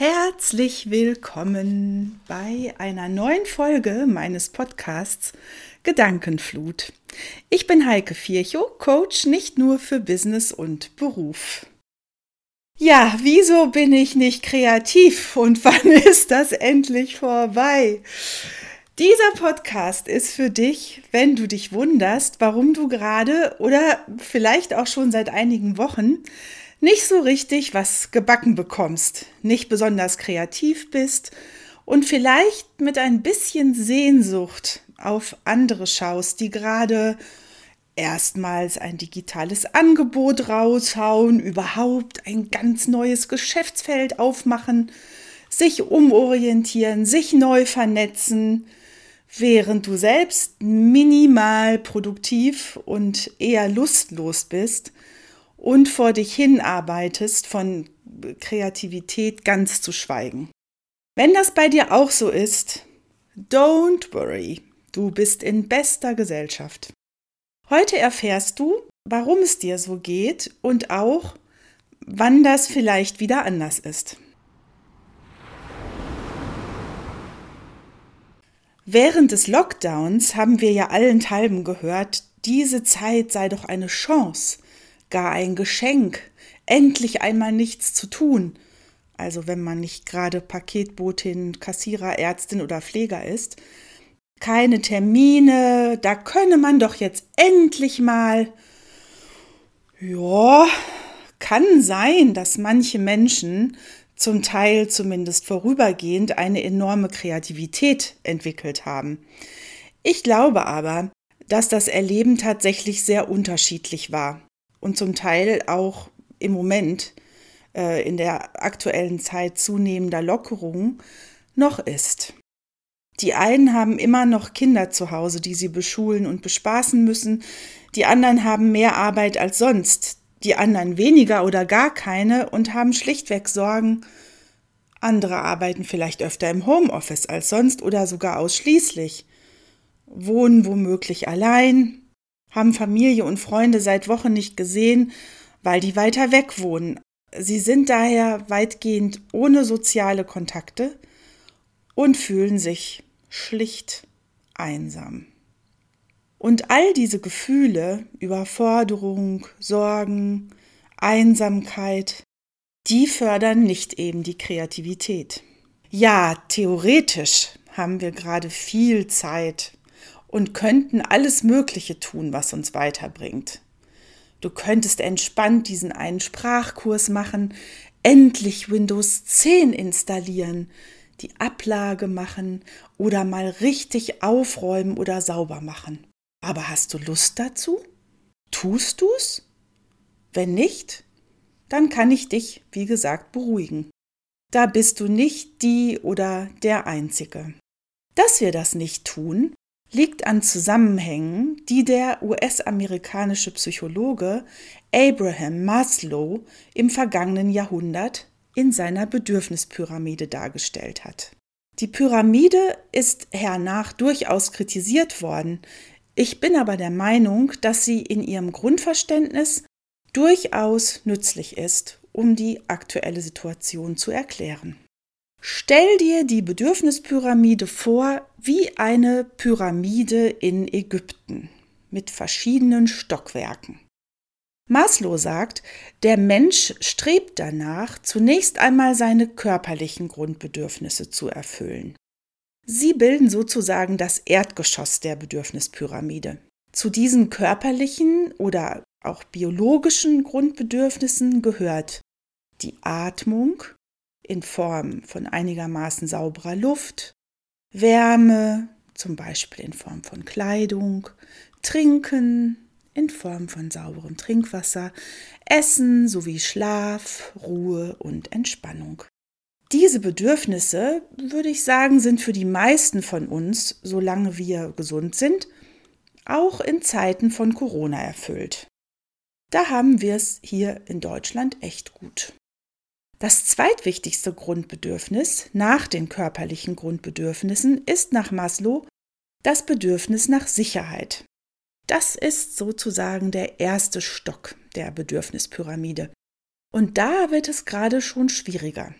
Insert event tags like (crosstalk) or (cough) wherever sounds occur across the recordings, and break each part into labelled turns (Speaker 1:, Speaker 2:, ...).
Speaker 1: Herzlich willkommen bei einer neuen Folge meines Podcasts Gedankenflut. Ich bin Heike Vierchow, Coach nicht nur für Business und Beruf. Ja, wieso bin ich nicht kreativ und (laughs) wann ist das endlich vorbei? Dieser Podcast ist für dich, wenn du dich wunderst, warum du gerade oder vielleicht auch schon seit einigen Wochen nicht so richtig was gebacken bekommst, nicht besonders kreativ bist und vielleicht mit ein bisschen Sehnsucht auf andere schaust, die gerade erstmals ein digitales Angebot raushauen, überhaupt ein ganz neues Geschäftsfeld aufmachen, sich umorientieren, sich neu vernetzen, während du selbst minimal produktiv und eher lustlos bist und vor dich hinarbeitest, von Kreativität ganz zu schweigen. Wenn das bei dir auch so ist, don't worry, du bist in bester Gesellschaft. Heute erfährst du, warum es dir so geht und auch, wann das vielleicht wieder anders ist. Während des Lockdowns haben wir ja allenthalben gehört, diese Zeit sei doch eine Chance, gar ein Geschenk, endlich einmal nichts zu tun. Also wenn man nicht gerade Paketbotin, Kassierer, Ärztin oder Pfleger ist. Keine Termine, da könne man doch jetzt endlich mal. Ja, kann sein, dass manche Menschen zum Teil zumindest vorübergehend eine enorme Kreativität entwickelt haben. Ich glaube aber, dass das Erleben tatsächlich sehr unterschiedlich war und zum Teil auch im Moment äh, in der aktuellen Zeit zunehmender Lockerung noch ist. Die einen haben immer noch Kinder zu Hause, die sie beschulen und bespaßen müssen, die anderen haben mehr Arbeit als sonst, die anderen weniger oder gar keine und haben schlichtweg Sorgen, andere arbeiten vielleicht öfter im Homeoffice als sonst oder sogar ausschließlich, wohnen womöglich allein, haben Familie und Freunde seit Wochen nicht gesehen, weil die weiter weg wohnen. Sie sind daher weitgehend ohne soziale Kontakte und fühlen sich schlicht einsam. Und all diese Gefühle, Überforderung, Sorgen, Einsamkeit, die fördern nicht eben die Kreativität. Ja, theoretisch haben wir gerade viel Zeit und könnten alles Mögliche tun, was uns weiterbringt. Du könntest entspannt diesen einen Sprachkurs machen, endlich Windows 10 installieren, die Ablage machen oder mal richtig aufräumen oder sauber machen. Aber hast du Lust dazu? Tust du's? Wenn nicht, dann kann ich dich, wie gesagt, beruhigen. Da bist du nicht die oder der Einzige. Dass wir das nicht tun, liegt an Zusammenhängen, die der US-amerikanische Psychologe Abraham Maslow im vergangenen Jahrhundert in seiner Bedürfnispyramide dargestellt hat. Die Pyramide ist hernach durchaus kritisiert worden. Ich bin aber der Meinung, dass sie in ihrem Grundverständnis durchaus nützlich ist, um die aktuelle Situation zu erklären. Stell dir die Bedürfnispyramide vor wie eine Pyramide in Ägypten mit verschiedenen Stockwerken. Maslow sagt, der Mensch strebt danach, zunächst einmal seine körperlichen Grundbedürfnisse zu erfüllen. Sie bilden sozusagen das Erdgeschoss der Bedürfnispyramide. Zu diesen körperlichen oder auch biologischen Grundbedürfnissen gehört die Atmung, in Form von einigermaßen sauberer Luft, Wärme, zum Beispiel in Form von Kleidung, Trinken in Form von sauberem Trinkwasser, Essen sowie Schlaf, Ruhe und Entspannung. Diese Bedürfnisse, würde ich sagen, sind für die meisten von uns, solange wir gesund sind, auch in Zeiten von Corona erfüllt. Da haben wir es hier in Deutschland echt gut. Das zweitwichtigste Grundbedürfnis nach den körperlichen Grundbedürfnissen ist nach Maslow das Bedürfnis nach Sicherheit. Das ist sozusagen der erste Stock der Bedürfnispyramide. Und da wird es gerade schon schwieriger.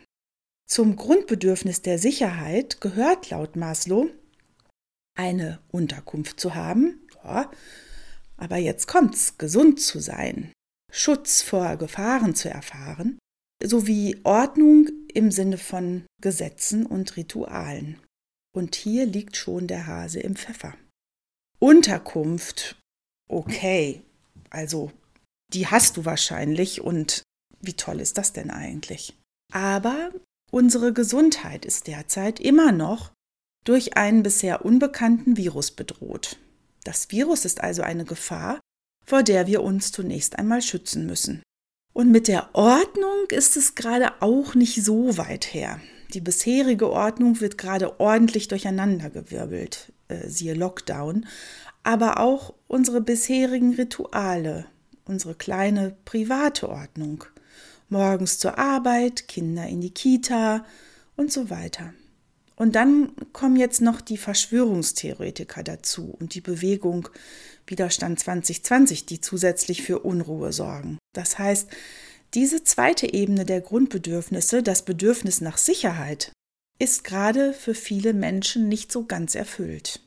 Speaker 1: Zum Grundbedürfnis der Sicherheit gehört laut Maslow eine Unterkunft zu haben, ja, aber jetzt kommt's, gesund zu sein, Schutz vor Gefahren zu erfahren, sowie Ordnung im Sinne von Gesetzen und Ritualen. Und hier liegt schon der Hase im Pfeffer. Unterkunft, okay, also die hast du wahrscheinlich und wie toll ist das denn eigentlich? Aber unsere Gesundheit ist derzeit immer noch durch einen bisher unbekannten Virus bedroht. Das Virus ist also eine Gefahr, vor der wir uns zunächst einmal schützen müssen. Und mit der Ordnung ist es gerade auch nicht so weit her. Die bisherige Ordnung wird gerade ordentlich durcheinandergewirbelt, äh, siehe Lockdown, aber auch unsere bisherigen Rituale, unsere kleine private Ordnung, morgens zur Arbeit, Kinder in die Kita und so weiter. Und dann kommen jetzt noch die Verschwörungstheoretiker dazu und die Bewegung Widerstand 2020, die zusätzlich für Unruhe sorgen. Das heißt, diese zweite Ebene der Grundbedürfnisse, das Bedürfnis nach Sicherheit, ist gerade für viele Menschen nicht so ganz erfüllt.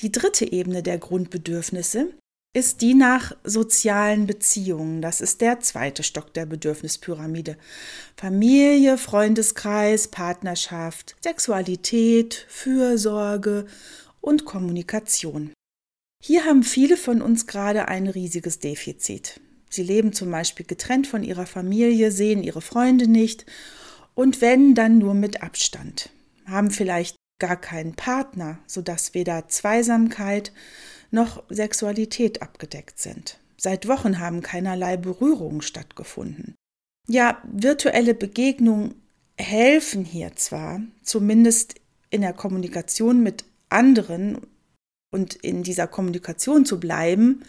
Speaker 1: Die dritte Ebene der Grundbedürfnisse ist die nach sozialen Beziehungen. Das ist der zweite Stock der Bedürfnispyramide. Familie, Freundeskreis, Partnerschaft, Sexualität, Fürsorge und Kommunikation. Hier haben viele von uns gerade ein riesiges Defizit. Sie leben zum Beispiel getrennt von ihrer Familie, sehen ihre Freunde nicht und wenn, dann nur mit Abstand, haben vielleicht gar keinen Partner, sodass weder Zweisamkeit noch Sexualität abgedeckt sind. Seit Wochen haben keinerlei Berührungen stattgefunden. Ja, virtuelle Begegnungen helfen hier zwar, zumindest in der Kommunikation mit anderen und in dieser Kommunikation zu bleiben,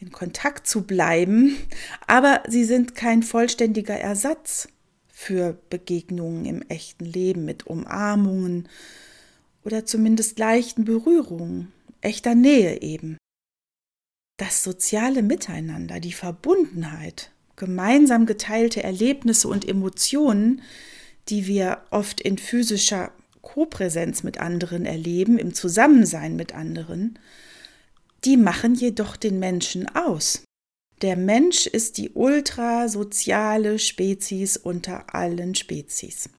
Speaker 1: in Kontakt zu bleiben, aber sie sind kein vollständiger Ersatz für Begegnungen im echten Leben mit Umarmungen oder zumindest leichten Berührungen echter Nähe eben. Das soziale Miteinander, die Verbundenheit, gemeinsam geteilte Erlebnisse und Emotionen, die wir oft in physischer Kopräsenz mit anderen erleben, im Zusammensein mit anderen, die machen jedoch den Menschen aus. Der Mensch ist die ultrasoziale Spezies unter allen Spezies.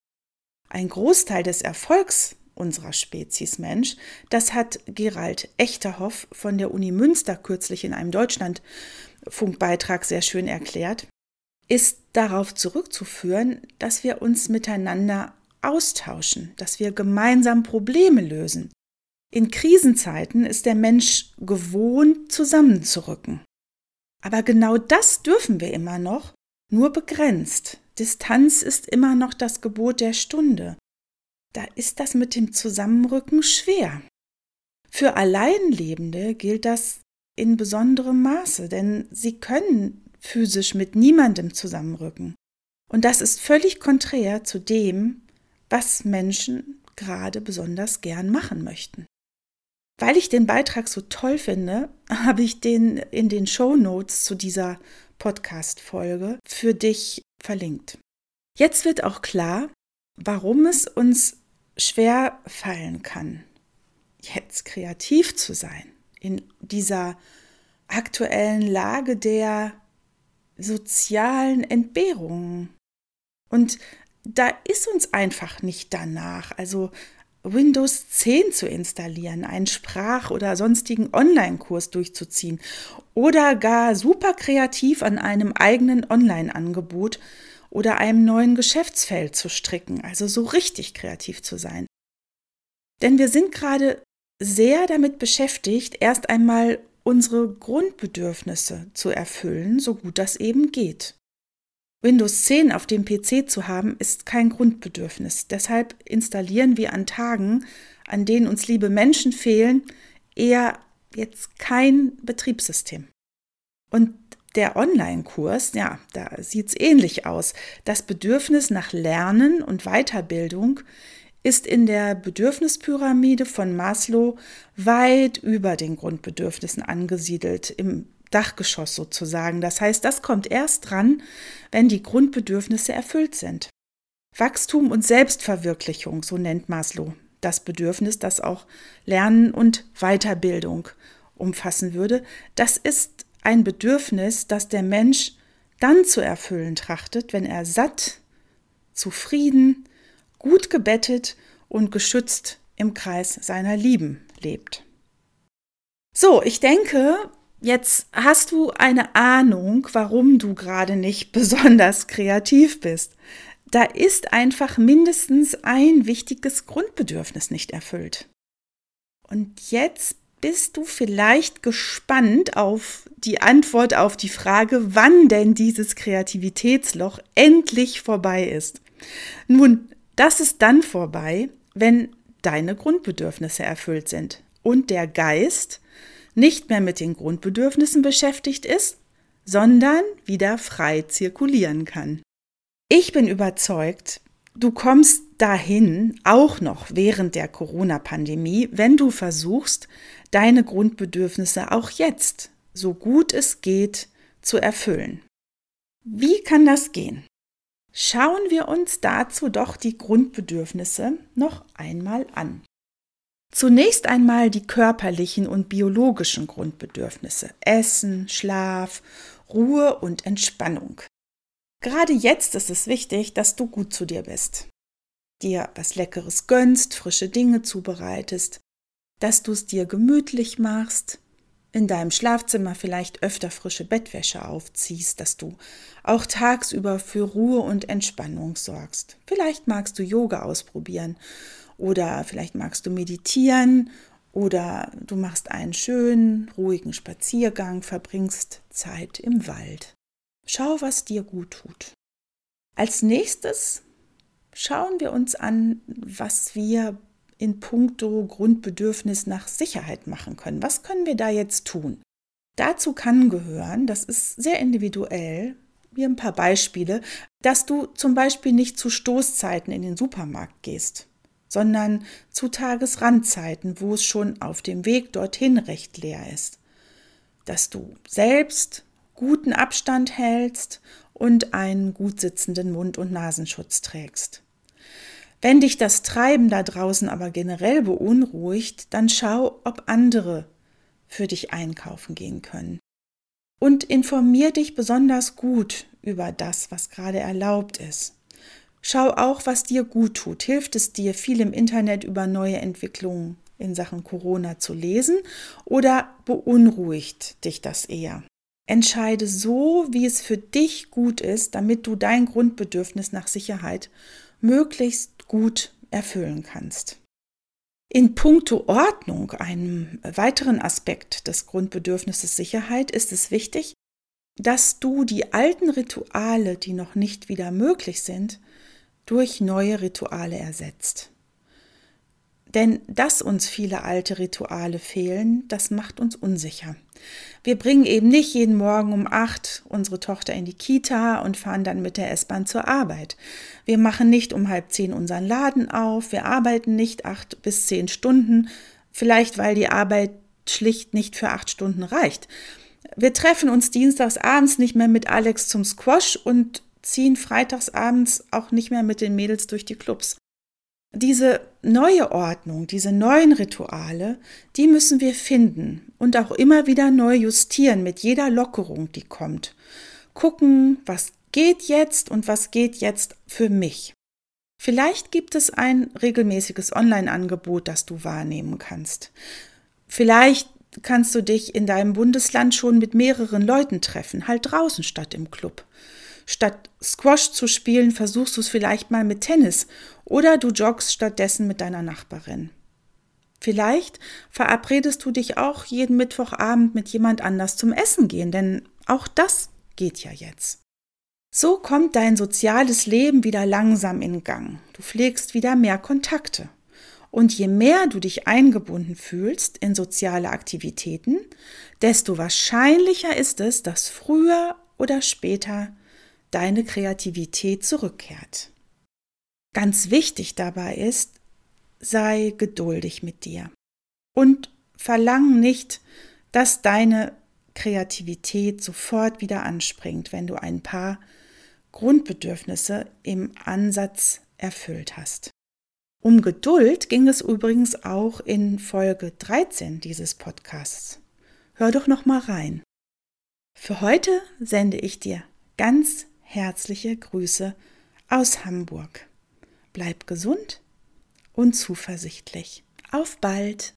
Speaker 1: Ein Großteil des Erfolgs unserer Spezies Mensch. Das hat Gerald Echterhoff von der Uni Münster kürzlich in einem Deutschlandfunkbeitrag sehr schön erklärt, ist darauf zurückzuführen, dass wir uns miteinander austauschen, dass wir gemeinsam Probleme lösen. In Krisenzeiten ist der Mensch gewohnt, zusammenzurücken. Aber genau das dürfen wir immer noch, nur begrenzt. Distanz ist immer noch das Gebot der Stunde da ist das mit dem Zusammenrücken schwer. Für Alleinlebende gilt das in besonderem Maße, denn sie können physisch mit niemandem zusammenrücken. Und das ist völlig konträr zu dem, was Menschen gerade besonders gern machen möchten. Weil ich den Beitrag so toll finde, (laughs) habe ich den in den Show Notes zu dieser Podcast-Folge für dich verlinkt. Jetzt wird auch klar, warum es uns schwer fallen kann, jetzt kreativ zu sein in dieser aktuellen Lage der sozialen Entbehrungen. Und da ist uns einfach nicht danach, also Windows 10 zu installieren, einen Sprach- oder sonstigen Online-Kurs durchzuziehen oder gar super kreativ an einem eigenen Online-Angebot oder einem neuen Geschäftsfeld zu stricken, also so richtig kreativ zu sein. Denn wir sind gerade sehr damit beschäftigt, erst einmal unsere Grundbedürfnisse zu erfüllen, so gut das eben geht. Windows 10 auf dem PC zu haben, ist kein Grundbedürfnis. Deshalb installieren wir an Tagen, an denen uns liebe Menschen fehlen, eher jetzt kein Betriebssystem. Und der Online-Kurs, ja, da sieht es ähnlich aus. Das Bedürfnis nach Lernen und Weiterbildung ist in der Bedürfnispyramide von Maslow weit über den Grundbedürfnissen angesiedelt, im Dachgeschoss sozusagen. Das heißt, das kommt erst dran, wenn die Grundbedürfnisse erfüllt sind. Wachstum und Selbstverwirklichung, so nennt Maslow das Bedürfnis, das auch Lernen und Weiterbildung umfassen würde. Das ist ein Bedürfnis, das der Mensch dann zu erfüllen trachtet, wenn er satt, zufrieden, gut gebettet und geschützt im Kreis seiner Lieben lebt. So, ich denke, jetzt hast du eine Ahnung, warum du gerade nicht (laughs) besonders kreativ bist. Da ist einfach mindestens ein wichtiges Grundbedürfnis nicht erfüllt. Und jetzt bist du vielleicht gespannt auf die Antwort auf die Frage, wann denn dieses Kreativitätsloch endlich vorbei ist. Nun, das ist dann vorbei, wenn deine Grundbedürfnisse erfüllt sind und der Geist nicht mehr mit den Grundbedürfnissen beschäftigt ist, sondern wieder frei zirkulieren kann. Ich bin überzeugt, du kommst dahin, auch noch während der Corona-Pandemie, wenn du versuchst, deine Grundbedürfnisse auch jetzt, so gut es geht, zu erfüllen. Wie kann das gehen? Schauen wir uns dazu doch die Grundbedürfnisse noch einmal an. Zunächst einmal die körperlichen und biologischen Grundbedürfnisse Essen, Schlaf, Ruhe und Entspannung. Gerade jetzt ist es wichtig, dass du gut zu dir bist, dir was Leckeres gönnst, frische Dinge zubereitest, dass du es dir gemütlich machst, in deinem Schlafzimmer vielleicht öfter frische Bettwäsche aufziehst, dass du auch tagsüber für Ruhe und Entspannung sorgst. Vielleicht magst du Yoga ausprobieren oder vielleicht magst du meditieren oder du machst einen schönen, ruhigen Spaziergang, verbringst Zeit im Wald. Schau, was dir gut tut. Als nächstes schauen wir uns an, was wir in puncto Grundbedürfnis nach Sicherheit machen können. Was können wir da jetzt tun? Dazu kann gehören, das ist sehr individuell, wie ein paar Beispiele, dass du zum Beispiel nicht zu Stoßzeiten in den Supermarkt gehst, sondern zu Tagesrandzeiten, wo es schon auf dem Weg dorthin recht leer ist. Dass du selbst guten Abstand hältst und einen gut sitzenden Mund- und Nasenschutz trägst. Wenn dich das Treiben da draußen aber generell beunruhigt, dann schau, ob andere für dich einkaufen gehen können. Und informier dich besonders gut über das, was gerade erlaubt ist. Schau auch, was dir gut tut. Hilft es dir, viel im Internet über neue Entwicklungen in Sachen Corona zu lesen oder beunruhigt dich das eher? Entscheide so, wie es für dich gut ist, damit du dein Grundbedürfnis nach Sicherheit möglichst gut erfüllen kannst. In puncto Ordnung, einem weiteren Aspekt des Grundbedürfnisses Sicherheit, ist es wichtig, dass du die alten Rituale, die noch nicht wieder möglich sind, durch neue Rituale ersetzt. Denn dass uns viele alte Rituale fehlen, das macht uns unsicher. Wir bringen eben nicht jeden Morgen um acht unsere Tochter in die Kita und fahren dann mit der S-Bahn zur Arbeit. Wir machen nicht um halb zehn unseren Laden auf. Wir arbeiten nicht acht bis zehn Stunden, vielleicht weil die Arbeit schlicht nicht für acht Stunden reicht. Wir treffen uns dienstags abends nicht mehr mit Alex zum Squash und ziehen freitags abends auch nicht mehr mit den Mädels durch die Clubs. Diese neue Ordnung, diese neuen Rituale, die müssen wir finden und auch immer wieder neu justieren mit jeder Lockerung, die kommt. Gucken, was geht jetzt und was geht jetzt für mich. Vielleicht gibt es ein regelmäßiges Online-Angebot, das du wahrnehmen kannst. Vielleicht kannst du dich in deinem Bundesland schon mit mehreren Leuten treffen, halt draußen statt im Club. Statt Squash zu spielen, versuchst du es vielleicht mal mit Tennis oder du joggst stattdessen mit deiner Nachbarin. Vielleicht verabredest du dich auch jeden Mittwochabend mit jemand anders zum Essen gehen, denn auch das geht ja jetzt. So kommt dein soziales Leben wieder langsam in Gang. Du pflegst wieder mehr Kontakte. Und je mehr du dich eingebunden fühlst in soziale Aktivitäten, desto wahrscheinlicher ist es, dass früher oder später deine Kreativität zurückkehrt. Ganz wichtig dabei ist, sei geduldig mit dir und verlang nicht, dass deine Kreativität sofort wieder anspringt, wenn du ein paar Grundbedürfnisse im Ansatz erfüllt hast. Um Geduld ging es übrigens auch in Folge 13 dieses Podcasts. Hör doch noch mal rein. Für heute sende ich dir ganz Herzliche Grüße aus Hamburg. Bleib gesund und zuversichtlich. Auf bald!